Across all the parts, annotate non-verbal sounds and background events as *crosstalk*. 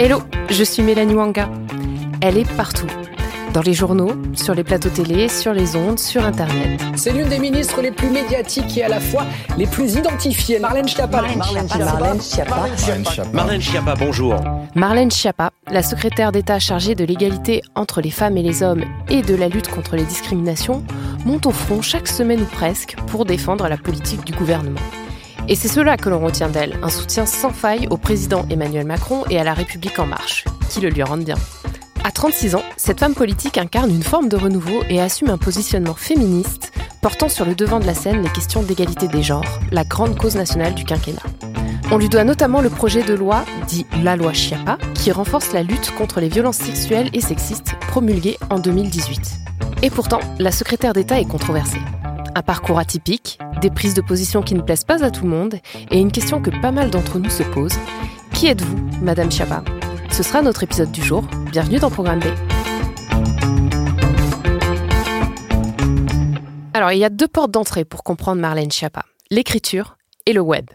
Hello, je suis Mélanie Wanga. Elle est partout. Dans les journaux, sur les plateaux télé, sur les ondes, sur Internet. C'est l'une des ministres les plus médiatiques et à la fois les plus identifiées. Marlène Schiappa. Marlène Schiappa. Marlène Schiappa, bonjour. Marlène Schiappa, la secrétaire d'État chargée de l'égalité entre les femmes et les hommes et de la lutte contre les discriminations, monte au front chaque semaine ou presque pour défendre la politique du gouvernement. Et c'est cela que l'on retient d'elle, un soutien sans faille au président Emmanuel Macron et à la République en marche, qui le lui rendent bien. À 36 ans, cette femme politique incarne une forme de renouveau et assume un positionnement féministe portant sur le devant de la scène les questions d'égalité des genres, la grande cause nationale du quinquennat. On lui doit notamment le projet de loi, dit la loi Chiappa, qui renforce la lutte contre les violences sexuelles et sexistes, promulguée en 2018. Et pourtant, la secrétaire d'État est controversée. Un parcours atypique, des prises de position qui ne plaisent pas à tout le monde, et une question que pas mal d'entre nous se posent. Qui êtes-vous, Madame Chiappa Ce sera notre épisode du jour. Bienvenue dans Programme B. Alors, il y a deux portes d'entrée pour comprendre Marlène Schiappa, l'écriture et le web.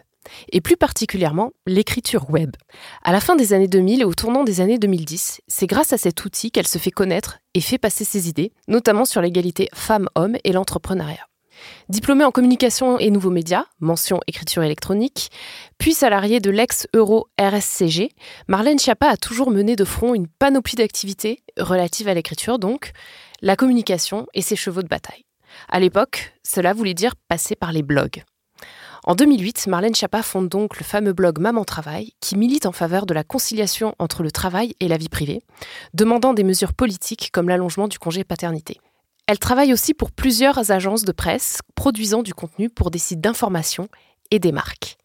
Et plus particulièrement, l'écriture web. À la fin des années 2000 et au tournant des années 2010, c'est grâce à cet outil qu'elle se fait connaître et fait passer ses idées, notamment sur l'égalité femmes-hommes et l'entrepreneuriat. Diplômée en communication et nouveaux médias, mention écriture électronique, puis salariée de l'ex-Euro RSCG, Marlène Schiappa a toujours mené de front une panoplie d'activités relatives à l'écriture donc, la communication et ses chevaux de bataille. À l'époque, cela voulait dire passer par les blogs. En 2008, Marlène Schiappa fonde donc le fameux blog Maman Travail, qui milite en faveur de la conciliation entre le travail et la vie privée, demandant des mesures politiques comme l'allongement du congé paternité. Elle travaille aussi pour plusieurs agences de presse produisant du contenu pour des sites d'information et des marques.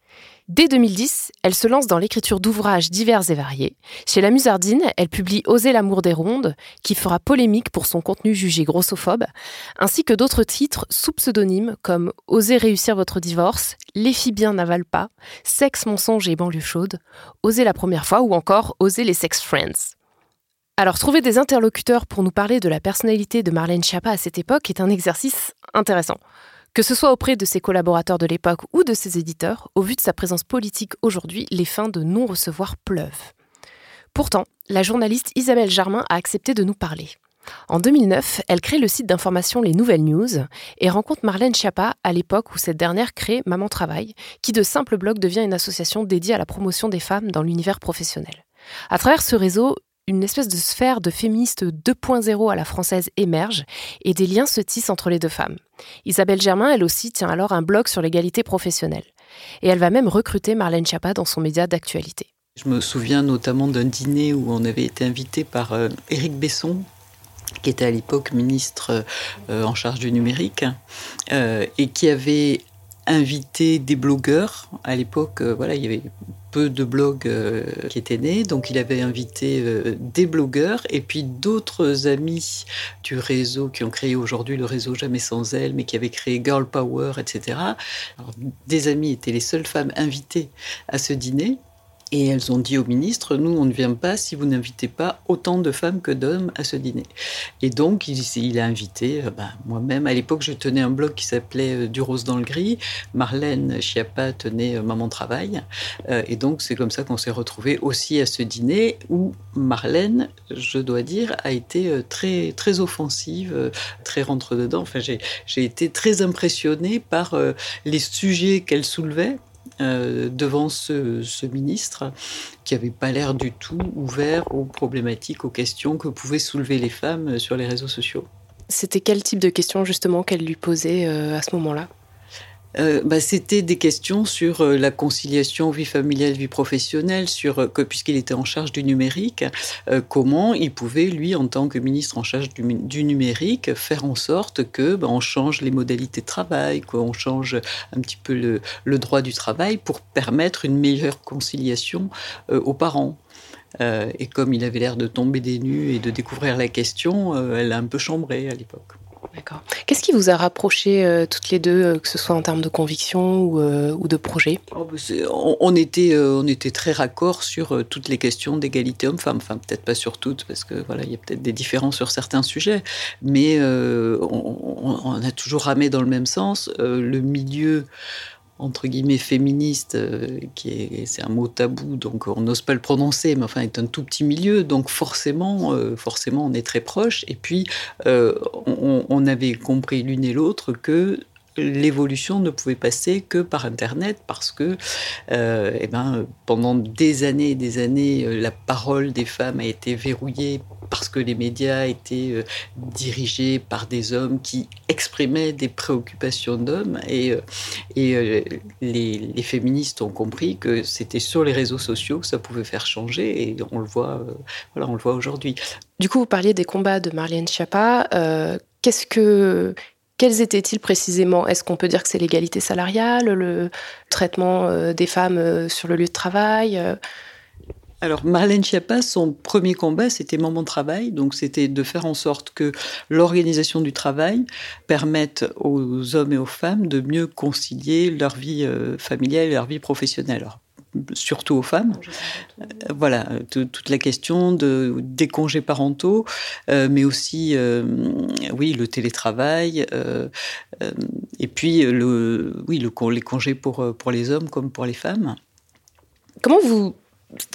Dès 2010, elle se lance dans l'écriture d'ouvrages divers et variés. Chez La Musardine, elle publie Oser l'amour des rondes, qui fera polémique pour son contenu jugé grossophobe, ainsi que d'autres titres sous pseudonyme comme Oser réussir votre divorce, Les filles bien n'avalent pas, Sexe, mensonge et banlieue chaude, Oser la première fois ou encore Oser les sex friends. Alors, trouver des interlocuteurs pour nous parler de la personnalité de Marlène Schiappa à cette époque est un exercice intéressant. Que ce soit auprès de ses collaborateurs de l'époque ou de ses éditeurs, au vu de sa présence politique aujourd'hui, les fins de non-recevoir pleuvent. Pourtant, la journaliste Isabelle Germain a accepté de nous parler. En 2009, elle crée le site d'information Les Nouvelles News et rencontre Marlène Schiappa à l'époque où cette dernière crée Maman Travail, qui de simple blog devient une association dédiée à la promotion des femmes dans l'univers professionnel. À travers ce réseau, une espèce de sphère de féministes 2.0 à la française émerge et des liens se tissent entre les deux femmes. Isabelle Germain, elle aussi, tient alors un blog sur l'égalité professionnelle. Et elle va même recruter Marlène Schiappa dans son média d'actualité. Je me souviens notamment d'un dîner où on avait été invité par euh, Éric Besson, qui était à l'époque ministre euh, en charge du numérique, euh, et qui avait invité des blogueurs. À l'époque, voilà, il y avait peu de blogs euh, qui étaient nés, donc il avait invité euh, des blogueurs et puis d'autres amis du réseau qui ont créé aujourd'hui le réseau Jamais sans elle, mais qui avaient créé Girl Power, etc. des amis étaient les seules femmes invitées à ce dîner. Et elles ont dit au ministre, nous, on ne vient pas si vous n'invitez pas autant de femmes que d'hommes à ce dîner. Et donc, il, il a invité, euh, bah, moi-même, à l'époque, je tenais un blog qui s'appelait euh, Du rose dans le gris. Marlène Schiappa tenait euh, Maman Travail. et donc, c'est comme ça qu'on s'est retrouvés aussi à ce dîner où Marlène, je dois dire, a été très, très offensive, très rentre-dedans. Enfin, j'ai été très impressionnée par les sujets qu'elle soulevait euh, devant ce, ministre qui n'avait pas l'air du tout ouvert aux problématiques, aux questions que pouvaient soulever les femmes sur les réseaux sociaux. C'était quel type de questions justement qu'elle lui posait euh, à ce moment-là? Euh, bah, C'était des questions sur euh, la conciliation vie familiale, vie professionnelle, sur euh, puisqu'il était en charge du numérique, comment il pouvait, lui, en tant que ministre en charge du, numérique, faire en sorte que bah, on change les modalités de travail, qu'on change un petit peu le, le, droit du travail pour permettre une meilleure conciliation aux parents. et comme il avait l'air de tomber des nues et de découvrir la question, elle a un peu chambré à l'époque. D'accord. Qu'est-ce qui vous a rapproché euh, toutes les deux, euh, que ce soit en termes de conviction ou, euh, de projet? Oh, bah, on, était, on était très raccord sur toutes les questions d'égalité homme-femme. Enfin, peut-être pas sur toutes, parce que voilà, il y a peut-être des différences sur certains sujets, mais on, on, a toujours ramé dans le même sens. le milieu entre guillemets féministe, euh, qui est c'est un mot tabou, donc on n'ose pas le prononcer, mais enfin est un tout petit milieu, donc forcément, euh, forcément on est très proche. Et puis euh, on, on, avait compris l'une et l'autre que l'évolution ne pouvait passer que par Internet parce que euh, eh ben, pendant des années et des années, euh, la parole des femmes a été verrouillée parce que les médias étaient euh, dirigés par des hommes qui exprimaient des préoccupations d'hommes et, et les, féministes ont compris que c'était sur les réseaux sociaux que ça pouvait faire changer et on le voit, voilà, voit aujourd'hui. Du coup, vous parliez des combats de Marlène Schiappa. Qu'est-ce que quels étaient-ils précisément? Est-ce qu'on peut dire que c'est l'égalité salariale, le traitement euh, des femmes euh, sur le lieu de travail euh? alors, Marlène Schiappa, son premier combat, c'était moment de travail. Donc, c'était de faire en sorte que l'organisation du travail permette aux hommes et aux femmes de mieux concilier leur vie familiale et leur vie professionnelle surtout aux femmes. Euh, voilà, toute la question de, des congés parentaux, euh, mais aussi, euh, oui, le télétravail, et puis le, oui, le, les congés pour, pour les hommes comme pour les femmes. Comment vous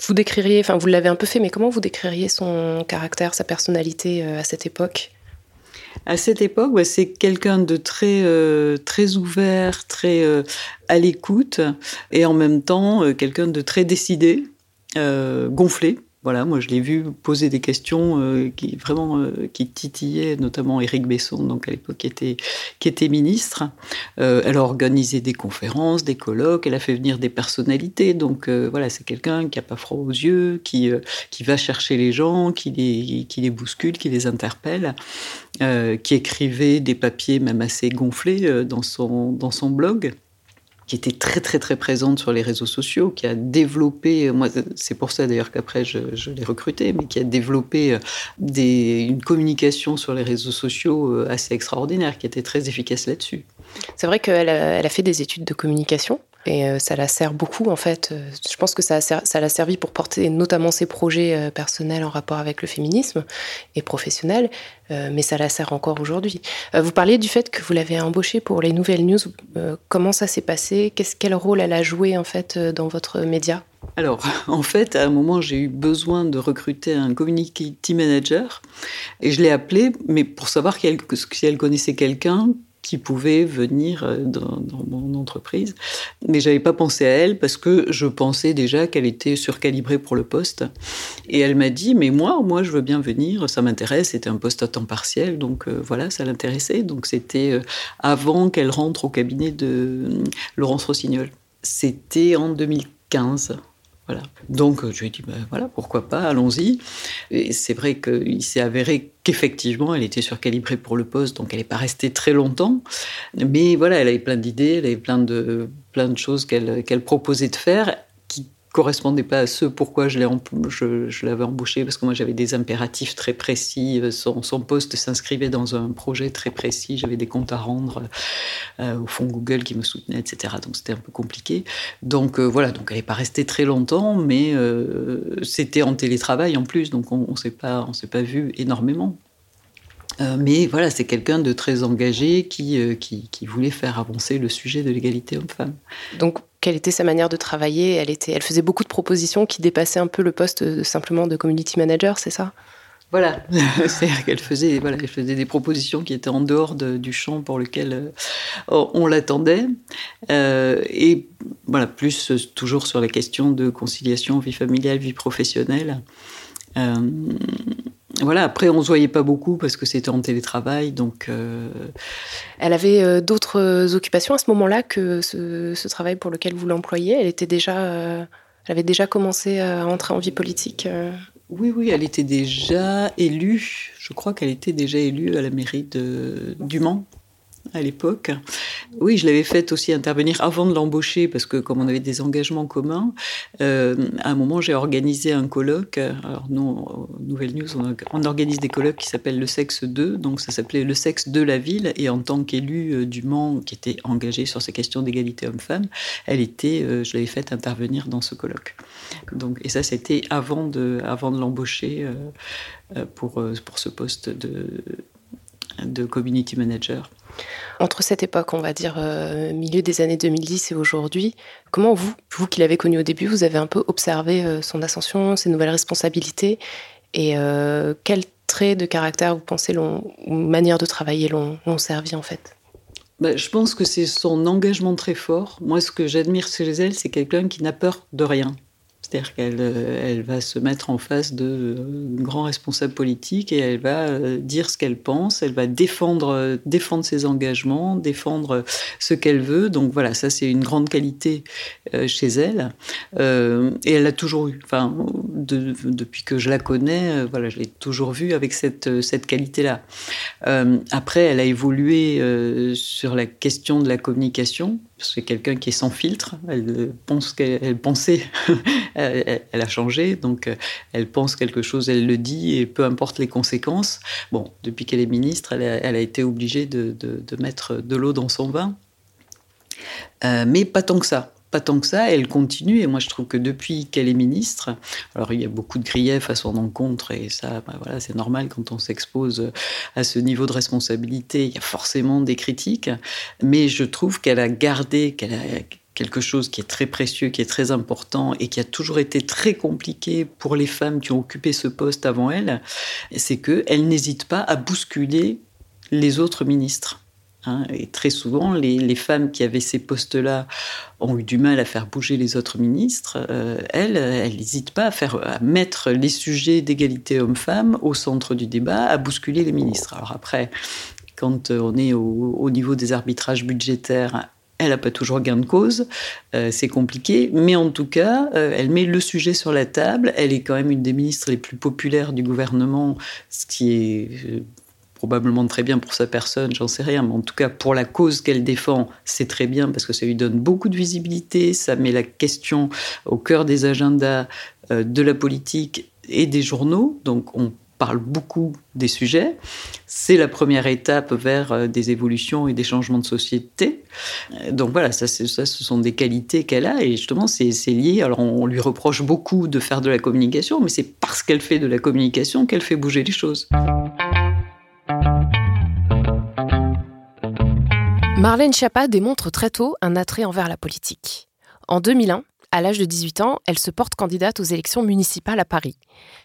vous décririez, enfin vous l'avez un peu fait, mais comment vous décririez son caractère, sa personnalité à cette époque? À cette époque, c'est quelqu'un de très, euh, très ouvert, très euh, à l'écoute, et en même temps, euh, quelqu'un de très décidé, gonflé. Voilà, moi je l'ai vu poser des questions euh, qui vraiment euh, qui titillaient, notamment Éric Besson, donc à l'époque qui était ministre. Euh, elle a organisé des conférences, des colloques, elle a fait venir des personnalités. Donc voilà, c'est quelqu'un qui a pas froid aux yeux, qui qui va chercher les gens, qui les qui les bouscule, qui les interpelle, qui écrivait des papiers même assez gonflés dans son dans son blog qui était très très très présente sur les réseaux sociaux, qui a développé, moi c'est pour ça d'ailleurs qu'après je, l'ai recruté, mais qui a développé euh, une communication sur les réseaux sociaux euh, assez extraordinaire, qui était très efficace là-dessus. C'est vrai qu'elle elle a fait des études de communication. Et euh, ça la sert beaucoup, en fait. Euh, je pense que ça, l'a servi pour porter notamment ses projets euh, personnels en rapport avec le féminisme et professionnel, mais ça la sert encore aujourd'hui. Vous parliez du fait que vous l'avez embauchée pour les nouvelles news. Comment ça s'est passé? Quel rôle elle a joué, en fait, dans votre média? Alors, *laughs* en fait, à un moment, j'ai eu besoin de recruter un community manager et je l'ai appelée, mais pour savoir si elle connaissait quelqu'un qui pouvait venir euh, dans, mon entreprise. Mais j'avais pas pensé à elle parce que je pensais déjà qu'elle était surcalibrée pour le poste. Et elle m'a dit, mais moi, moi, je veux bien venir, ça m'intéresse. C'était un poste à temps partiel, donc euh, voilà, ça l'intéressait. Donc c'était euh, avant qu'elle rentre au cabinet de Laurence Rossignol. C'était en 2015. Voilà. Donc je lui ai dit, ben, voilà, pourquoi pas, allons-y. Et c'est vrai qu'il s'est avéré qu'effectivement, elle était surcalibrée pour le poste, donc elle n'est pas restée très longtemps. Mais voilà, elle avait plein d'idées, elle avait plein de, plein de choses qu'elle proposait de faire correspondait pas à ce pourquoi je l'avais embauché, parce que moi j'avais des impératifs très précis. Son, son poste s'inscrivait dans un projet très précis. J'avais des comptes à rendre euh, au fond Google qui me soutenait, etc. Donc c'était un peu compliqué. Donc euh, voilà, donc elle n'est pas restée très longtemps, mais euh, c'était en télétravail en plus, donc on ne s'est pas, on pas vu énormément. mais voilà, c'est quelqu'un de très engagé qui, qui, qui, voulait faire avancer le sujet de l'égalité homme-femme. Donc quelle était sa manière de travailler. Elle, était, elle faisait beaucoup de propositions qui dépassaient un peu le poste simplement de community manager, c'est ça? Voilà, *laughs* c'est-à-dire qu'elle faisait, voilà, elle faisait des propositions qui étaient en dehors du champ pour lequel euh, on l'attendait. Euh, et voilà, plus euh, toujours sur la question de conciliation vie familiale, vie professionnelle. Voilà, après, on ne se voyait pas beaucoup parce que c'était en télétravail. Donc, euh, Elle avait euh, d'autres occupations à ce moment-là que ce, travail pour lequel vous l'employez? Elle était déjà, elle avait déjà commencé à entrer en vie politique Oui, oui, elle était déjà élue. Je crois qu'elle était déjà élue à la mairie de, du Mans à l'époque. Oui, je l'avais fait aussi intervenir avant de l'embaucher parce que comme on avait des engagements communs, euh, à un moment j'ai organisé un colloque. Alors nous, Nouvelle News, on, organise des colloques qui s'appellent le sexe 2, donc ça s'appelait le sexe de la ville. Et en tant qu'élue euh, du Mans qui était engagée sur ces questions d'égalité homme-femme, elle était, euh, je l'avais fait intervenir dans ce colloque. Donc, et ça, c'était avant de, avant de l'embaucher pour, pour ce poste de, de community manager. Entre cette époque, on va dire euh, milieu des années 2010 et aujourd'hui, comment vous, vous qui l'avez connu au début, vous avez un peu observé euh, son ascension, ses nouvelles responsabilités et euh, quels traits de caractère vous pensez ou manière de travailler l'ont servi en fait? Bah, je pense que c'est son engagement très fort. Moi, ce que j'admire chez elle, c'est quelqu'un qui n'a peur de rien. C'est-à-dire qu'elle euh, va se mettre en face de euh, grands responsables politiques et elle va euh, dire ce qu'elle pense, elle va défendre, défendre ses engagements, défendre ce qu'elle veut. Donc voilà, ça c'est une grande qualité chez elle. et elle l'a toujours eu. Enfin, depuis que je la connais, voilà, je l'ai toujours vue avec cette, cette qualité-là. après, elle a évolué sur la question de la communication c'est quelqu'un qui est sans filtre. Elle pense qu'elle pensait, *laughs* elle, a changé, donc euh, elle pense quelque chose, elle le dit, et peu importe les conséquences. Bon, depuis qu'elle est ministre, elle a, été obligée de, mettre de l'eau dans son vin, euh, mais pas tant que ça pas tant que ça, elle continue. Et moi, je trouve que depuis qu'elle est ministre, alors il y a beaucoup de griefs à son encontre, et ça, bah voilà, c'est normal quand on s'expose à ce niveau de responsabilité, il y a forcément des critiques. Mais je trouve qu'elle a gardé, quelque chose qui est très précieux, qui est très important et qui a toujours été très compliqué pour les femmes qui ont occupé ce poste avant elle, c'est qu'elle n'hésite pas à bousculer les autres ministres. Hein, et très souvent, les, femmes qui avaient ces postes-là ont eu du mal à faire bouger les autres ministres. Euh, elles, elles n'hésitent pas à, faire, à mettre les sujets d'égalité homme-femme au centre du débat, à bousculer les ministres. Alors après, quand on est au, niveau des arbitrages budgétaires, elle n'a pas toujours gain de cause, euh, c'est compliqué, mais en tout cas, euh, elle met le sujet sur la table. Elle est quand même une des ministres les plus populaires du gouvernement, ce qui est probablement très bien pour sa personne, j'en sais rien, mais en tout cas pour la cause qu'elle défend, c'est très bien parce que ça lui donne beaucoup de visibilité, ça met la question au cœur des agendas euh, de la politique et des journaux, donc on parle beaucoup des sujets. C'est la première étape vers euh, des évolutions et des changements de société. Euh, donc voilà, ça, ça ce sont des qualités qu'elle a et justement c'est lié. Alors on lui reproche beaucoup de faire de la communication, mais c'est parce qu'elle fait de la communication qu'elle fait bouger les choses. Marlène Schiappa démontre très tôt un attrait envers la politique. En 2001, à l'âge de 18 ans, elle se porte candidate aux élections municipales à Paris.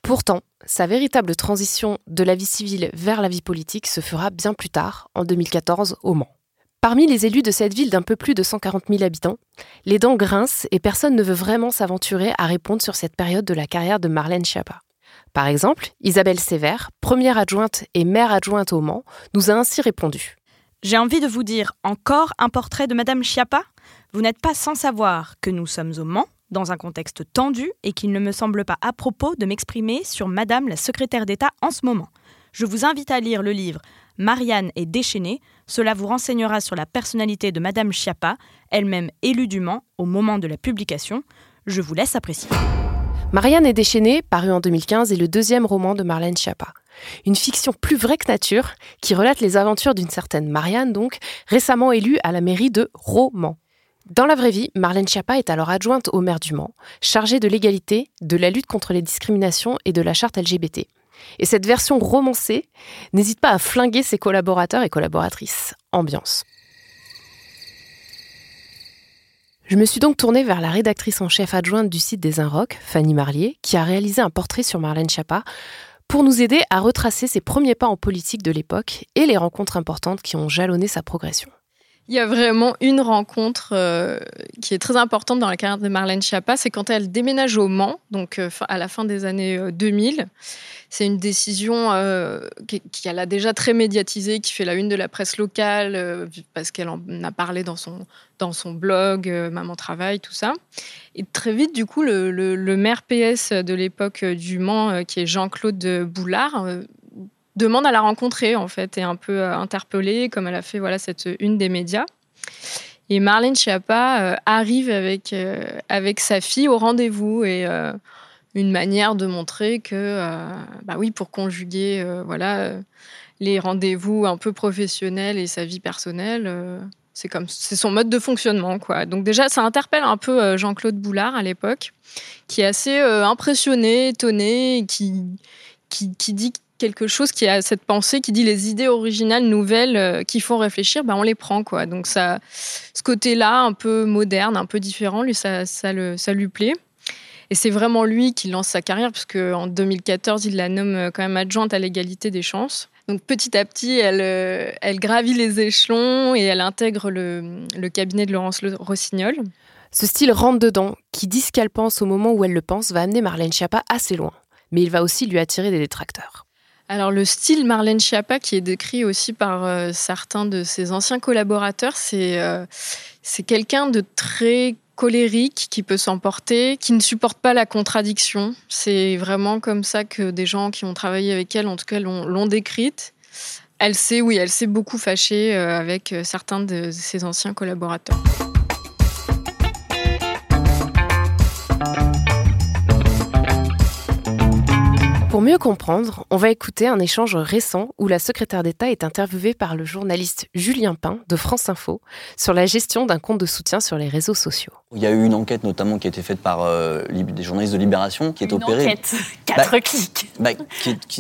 Pourtant, sa véritable transition de la vie civile vers la vie politique se fera bien plus tard, en 2014, au Mans. Parmi les élus de cette ville d'un peu plus de 140 000 habitants, les dents grincent et personne ne veut vraiment s'aventurer à répondre sur cette période de la carrière de Marlène Schiappa. Par exemple, Isabelle Sévère, première adjointe et maire adjointe au Mans, nous a ainsi répondu. J'ai envie de vous dire encore un portrait de Madame Chiappa. Vous n'êtes pas sans savoir que nous sommes au Mans, dans un contexte tendu, et qu'il ne me semble pas à propos de m'exprimer sur Madame la secrétaire d'État en ce moment. Je vous invite à lire le livre Marianne est déchaînée. Cela vous renseignera sur la personnalité de Madame Chiappa, elle-même élue du Mans au moment de la publication. Je vous laisse apprécier. Marianne est déchaînée, paru en 2015, est le deuxième roman de Marlène Schiappa. Une fiction plus vraie que nature, qui relate les aventures d'une certaine Marianne, donc, récemment élue à la mairie de Romans. Dans la vraie vie, Marlène Schiappa est alors adjointe au maire du Mans, chargée de l'égalité, de la lutte contre les discriminations et de la charte LGBT. Et cette version romancée n'hésite pas à flinguer ses collaborateurs et collaboratrices. Ambiance. Je me suis donc tournée vers la rédactrice en chef adjointe du site des Inrocks, Fanny Marlier, qui a réalisé un portrait sur Marlène Schiappa pour nous aider à retracer ses premiers pas en politique de l'époque et les rencontres importantes qui ont jalonné sa progression. Il y a vraiment une rencontre euh, qui est très importante dans la carrière de Marlène Schiappa, c'est quand elle déménage au Mans, donc euh, à la fin des années 2000. C'est une décision qui, qui a déjà très médiatisée, qui fait la une de la presse locale, parce qu'elle en a parlé dans son, dans son blog, Maman Travail, tout ça. Et très vite, du coup, le, le maire PS de l'époque du Mans, qui est Jean-Claude Boulard, demande à la rencontrer en fait et un peu euh, interpellée comme elle a fait voilà cette une des médias. Et Marlène Schiappa euh, arrive avec euh, avec sa fille au rendez-vous et une manière de montrer que bah oui pour conjuguer voilà les rendez-vous un peu professionnels et sa vie personnelle c'est comme c'est son mode de fonctionnement quoi. Donc déjà ça interpelle un peu Jean-Claude Boulard à l'époque qui est assez impressionné, étonné qui qui, qui dit quelque chose qui a cette pensée qui dit les idées originales, nouvelles, euh, qui font réfléchir, ben on les prend quoi. Donc ça, ce côté-là, un peu moderne, un peu différent, lui ça, le, ça lui plaît. Et c'est vraiment lui qui lance sa carrière, puisque en 2014, il la nomme euh, quand même adjointe à l'égalité des chances. Donc petit à petit, elle, euh, gravit les échelons et elle intègre le, le cabinet de Laurence Rossignol. Ce style rentre dedans, qui dit ce qu'elle pense au moment où elle le pense, va amener Marlène Schiappa assez loin. Mais il va aussi lui attirer des détracteurs. Alors le style Marlène Schiappa, qui est décrit aussi par euh, certains de ses anciens collaborateurs, euh, c'est quelqu'un de très colérique, qui peut s'emporter, qui ne supporte pas la contradiction. C'est vraiment comme ça que des gens qui ont travaillé avec elle, en tout cas, l'ont décrite. Elle s'est, oui, elle s'est beaucoup fâchée euh, avec certains de ses anciens collaborateurs. Mieux comprendre, on va écouter un échange récent où la secrétaire d'État est interviewée par le journaliste Julien Pain de France Info sur la gestion d'un compte de soutien sur les réseaux sociaux. Il y a eu une enquête notamment qui a été faite par euh, des journalistes de Libération qui est une opérée. Enquête. Quatre bah, clics. Bah,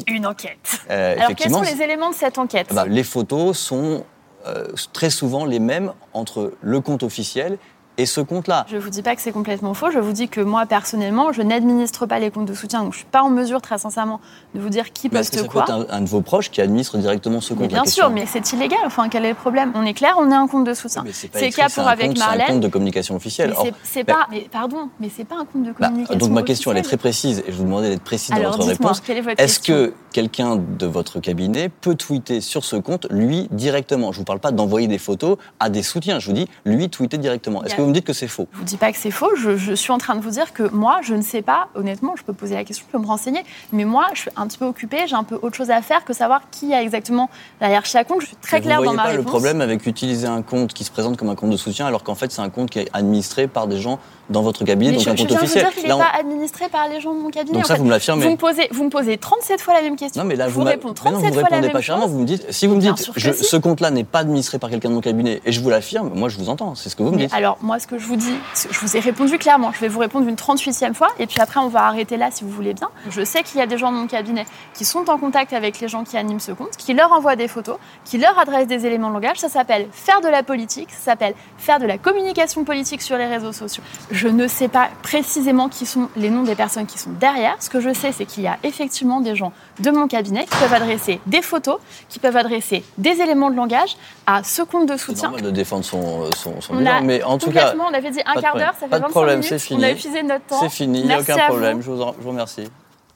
une enquête. Euh, Alors quels sont les éléments de cette enquête? bah, Les photos sont euh, très souvent les mêmes entre le compte officiel et ce compte-là. Je ne vous dis pas que c'est complètement faux. Je vous dis que moi, personnellement, je n'administre pas les comptes de soutien. Donc, je ne suis pas en mesure, très sincèrement, de vous dire qui poste quoi. C'est un, un, de vos proches qui administre directement ce compte. bien sûr, mais c'est illégal. Enfin, quel est le problème? On est clair, on est un compte de soutien. C'est le cas pour avec Marlène. C'est un compte de communication officielle. c'est pas. Mais pardon, mais c'est pas un compte de bah, communication. donc ma question, elle est très précise, et je vous demandais d'être précise dans votre réponse. Est-ce que quelqu'un de votre cabinet peut tweeter sur ce compte, lui, directement? Je ne vous parle pas d'envoyer des photos à des soutiens. Je vous dis, lui, tweeter directement. Est-ce que vous me dites que c'est faux dis pas que c'est faux. Je, suis en train de vous dire que moi, je ne sais pas, honnêtement, je peux poser la question, je peux me renseigner. Mais moi, je suis un petit peu occupée, j'ai un peu autre chose à faire que savoir qui a exactement derrière chaque compte. Je suis très claire dans ma pas réponse. le problème avec utiliser un compte qui se présente comme un compte de soutien alors qu'en fait, c'est un compte qui est administré par des gens dans votre cabinet, donc je, un compte je officiel. Vous dire qu'il n'est pas administré par les gens de mon cabinet. Donc ça, vous me l'affirmez. Vous me posez, vous me posez 37 fois la même question. Non, mais là, je vous, vous réponds 37 non, vous fois la même pas chose. Vous me dites, si vous me dites, ce compte-là n'est pas administré par quelqu'un de mon cabinet, et je vous l'affirme, moi, je vous entends. C'est ce que vous me dites. Alors, moi, ce que je vous dis, je vous ai répondu clairement. Je vais vous répondre une 38e fois, et puis après, on va arrêter là, si vous voulez bien. Je sais qu'il y a des gens de mon cabinet qui sont en contact avec les gens qui animent ce compte, qui leur envoient des photos, qui leur adressent des éléments de langage. Ça s'appelle faire de la politique, ça s'appelle faire de la communication politique sur les réseaux sociaux. Je ne sais pas précisément qui sont les noms des personnes qui sont derrière. Ce que je sais, c'est qu'il y a effectivement des gens de mon cabinet qui peuvent adresser des photos, qui peuvent adresser des éléments de langage à ce compte de soutien. C'est normal de défendre son, son, son bilan, mais en tout cas... On avait dit un quart d'heure, ça fait pas 25 de problème, minutes. Fini. On a épuisé notre temps. C'est fini, il n'y a aucun problème, je vous, je vous remercie.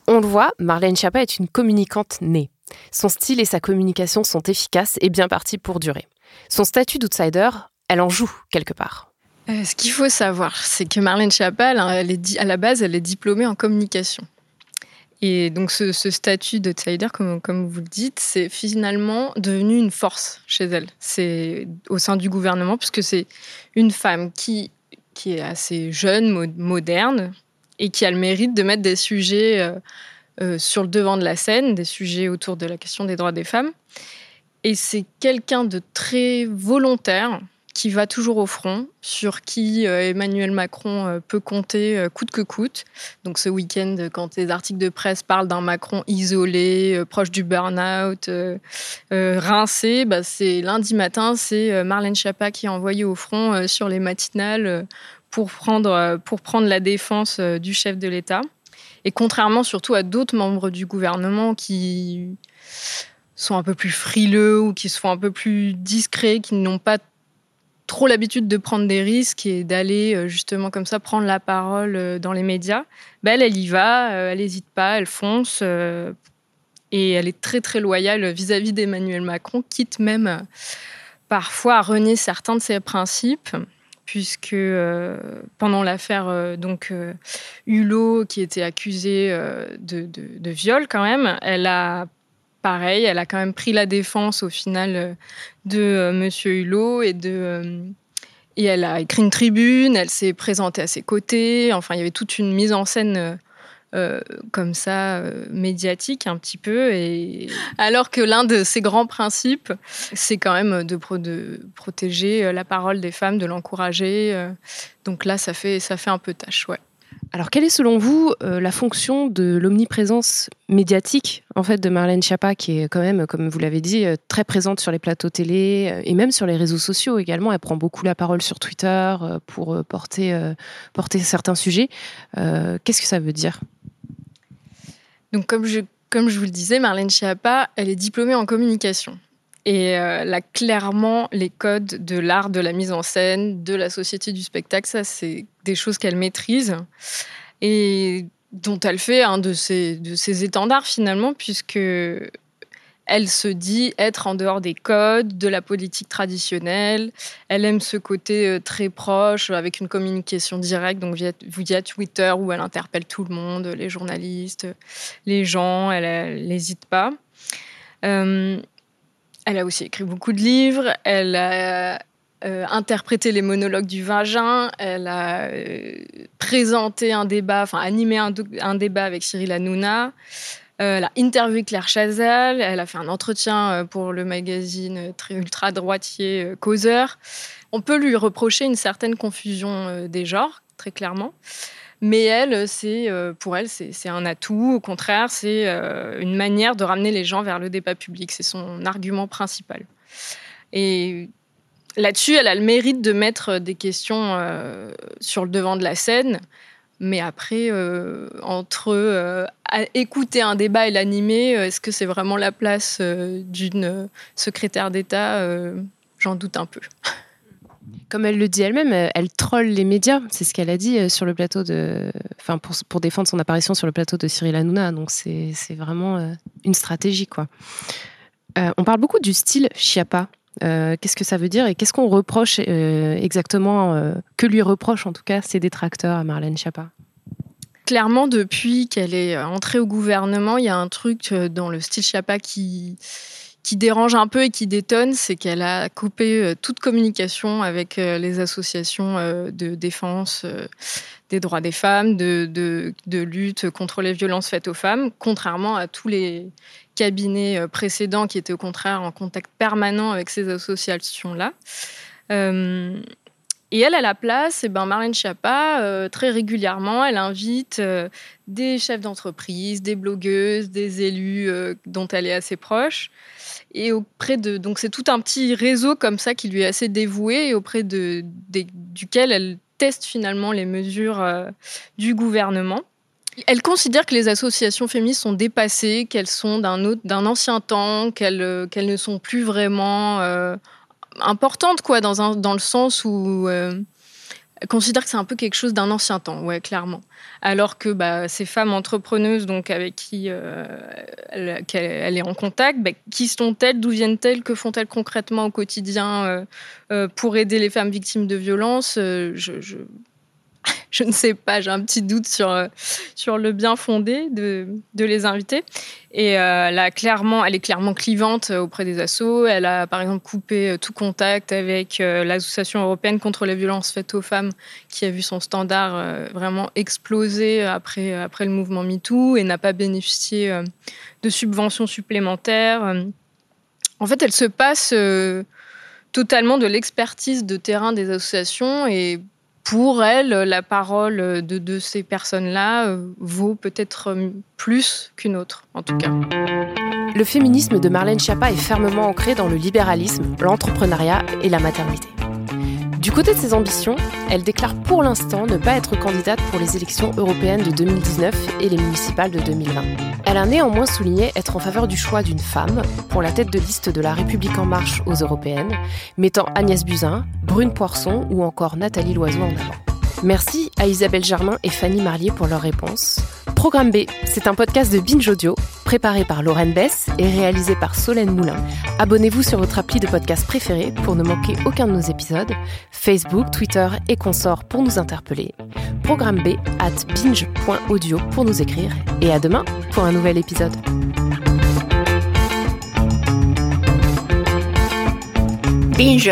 On le voit, Marlène Schiappa est une communicante née. Son style et sa communication sont efficaces et bien partis pour durer. Son statut d'outsider, elle en joue quelque part. Euh, ce qu'il faut savoir, c'est que Marlène Chapal, elle est, à la base, elle est diplômée en communication. Et donc ce, statut d'outsider, comme, comme vous le dites, c'est finalement devenu une force chez elle. C'est au sein du gouvernement, puisque c'est une femme qui, qui est assez jeune, moderne, et qui a le mérite de mettre des sujets euh, euh, sur le devant de la scène, des sujets autour de la question des droits des femmes. Et c'est quelqu'un de très volontaire, qui va toujours au front, sur qui euh, Emmanuel Macron euh, peut compter euh, coûte que coûte. Donc ce week-end, quand les articles de presse parlent d'un Macron isolé, proche du burn-out, rincé, bah, c'est lundi matin, c'est Marlène Schiappa qui est envoyée au front sur les matinales pour prendre, pour prendre la défense du chef de l'État. Et contrairement surtout à d'autres membres du gouvernement qui sont un peu plus frileux ou qui sont un peu plus discrets, qui n'ont pas trop l'habitude de prendre des risques et d'aller justement comme ça prendre la parole dans les médias, ben, elle, y va, elle n'hésite pas, elle fonce. et elle est très très loyale vis-à-vis d'Emmanuel Macron, quitte même parfois à renier certains de ses principes puisque euh, pendant l'affaire euh, donc euh, Hulot, qui était accusée de, viol quand même, elle a pareil, elle a quand même pris la défense au final de Monsieur Hulot et de et elle a écrit une tribune, elle s'est présentée à ses côtés. Enfin, il y avait toute une mise en scène euh, comme ça, euh, médiatique un petit peu. Et... Alors que l'un de ses grands principes, c'est quand même de, protéger euh, la parole des femmes, de l'encourager. Donc là, ça fait, ça fait un peu tâche, ouais. Alors, quelle est selon vous la fonction de l'omniprésence médiatique en fait de Marlène Schiappa, qui est quand même, comme vous l'avez dit, très présente sur les plateaux télé et même sur les réseaux sociaux également. Elle prend beaucoup la parole sur Twitter pour porter, porter certains sujets. Qu'est-ce que ça veut dire? Donc, comme je, comme je vous le disais, Marlène Schiappa, elle est diplômée en communication. Et euh, a clairement les codes de l'art de la mise en scène, de la société du spectacle. Ça, c'est des choses qu'elle maîtrise et dont elle fait un de ses, de ses étendards finalement, puisque elle se dit être en dehors des codes, de la politique traditionnelle. Elle aime ce côté euh, très proche, avec une communication directe, donc via, via Twitter, où elle interpelle tout le monde, les journalistes, les gens, elle n'hésite pas. Euh, elle a aussi écrit beaucoup de livres, elle a euh, interprété les monologues du vagin, elle a présenté un débat, enfin animé un, débat avec Cyril Hanouna. Euh, elle a interviewé Claire Chazal, elle a fait un entretien euh, pour le magazine très ultra droitier euh, Causeur. On peut lui reprocher une certaine confusion des genres, très clairement. Mais elle, c'est pour elle, c'est un atout. Au contraire, c'est une manière de ramener les gens vers le débat public. C'est son argument principal. Et là-dessus, elle a le mérite de mettre des questions sur le devant de la scène mais après, euh, entre euh, écouter un débat et l'animer, euh, est-ce que c'est vraiment la place d'une secrétaire d'État J'en doute un peu. Comme elle le dit elle-même, elle troll les médias. C'est ce qu'elle a dit sur le plateau de. Enfin, pour, pour, défendre son apparition sur le plateau de Cyril Hanouna. Donc, c'est vraiment une stratégie, quoi. on parle beaucoup du style Chiappa. Euh, qu'est-ce que ça veut dire et qu'est-ce qu'on reproche euh, exactement, euh, que lui reprochent en tout cas ces détracteurs à Marlène Schiappa Clairement, depuis qu'elle est entrée au gouvernement, il y a un truc dans le style Schiappa qui, qui dérange un peu et qui détonne, c'est qu'elle a coupé toute communication avec les associations de défense des droits des femmes, de, lutte contre les violences faites aux femmes, contrairement à tous les, cabinet euh, précédent qui était au contraire en contact permanent avec ces associations-là. Euh, et elle, à la place, eh ben Marlène Schiappa, euh, très régulièrement, elle invite des chefs d'entreprise, des blogueuses, des élus dont elle est assez proche. Et auprès de. Donc, c'est tout un petit réseau comme ça qui lui est assez dévoué et auprès de, duquel elle teste finalement les mesures du gouvernement. Elle considère que les associations féministes sont dépassées, qu'elles sont d'un ancien temps, qu'elles euh, ne sont plus vraiment euh, importantes, quoi, dans, dans le sens où euh, considère que c'est un peu quelque chose d'un ancien temps, ouais, clairement. Alors que bah, ces femmes entrepreneuses, donc avec qui elle, est en contact, bah, qui sont-elles, d'où viennent-elles, que font-elles concrètement au quotidien pour aider les femmes victimes de violences je *laughs* ne sais pas, j'ai un petit doute sur, euh, sur le bien fondé de, de les inviter. Et euh, elle, clairement, elle est clairement clivante euh, auprès des assos. Elle a par exemple coupé tout contact avec l'Association européenne contre les violences faites aux femmes, qui a vu son standard vraiment exploser après, après le mouvement MeToo et n'a pas bénéficié de subventions supplémentaires. En fait, elle se passe totalement de l'expertise de terrain des associations et pour elle, la parole de, ces personnes-là euh, vaut peut-être plus qu'une autre, en tout cas. Le féminisme de Marlène Schiappa est fermement ancré dans le libéralisme, l'entrepreneuriat et la maternité. Du côté de ses ambitions, elle déclare pour l'instant ne pas être candidate pour les élections européennes de 2019 et les municipales de 2020. Elle a néanmoins souligné être en faveur du choix d'une femme pour la tête de liste de la République en marche aux européennes, mettant Agnès Buzyn, Brune Poisson ou encore Nathalie Loiseau en avant. Merci à Isabelle Germain et Fanny Marlier pour leurs réponses. Programme B, c'est un podcast de Binge Audio, préparé par Lorraine Bess et réalisé par Solène Moulin. Abonnez-vous sur votre appli de podcast préféré pour ne manquer aucun de nos épisodes. Facebook, Twitter et consorts pour nous interpeller. Programme B at binge.audio pour nous écrire. Et à demain pour un nouvel épisode. Binge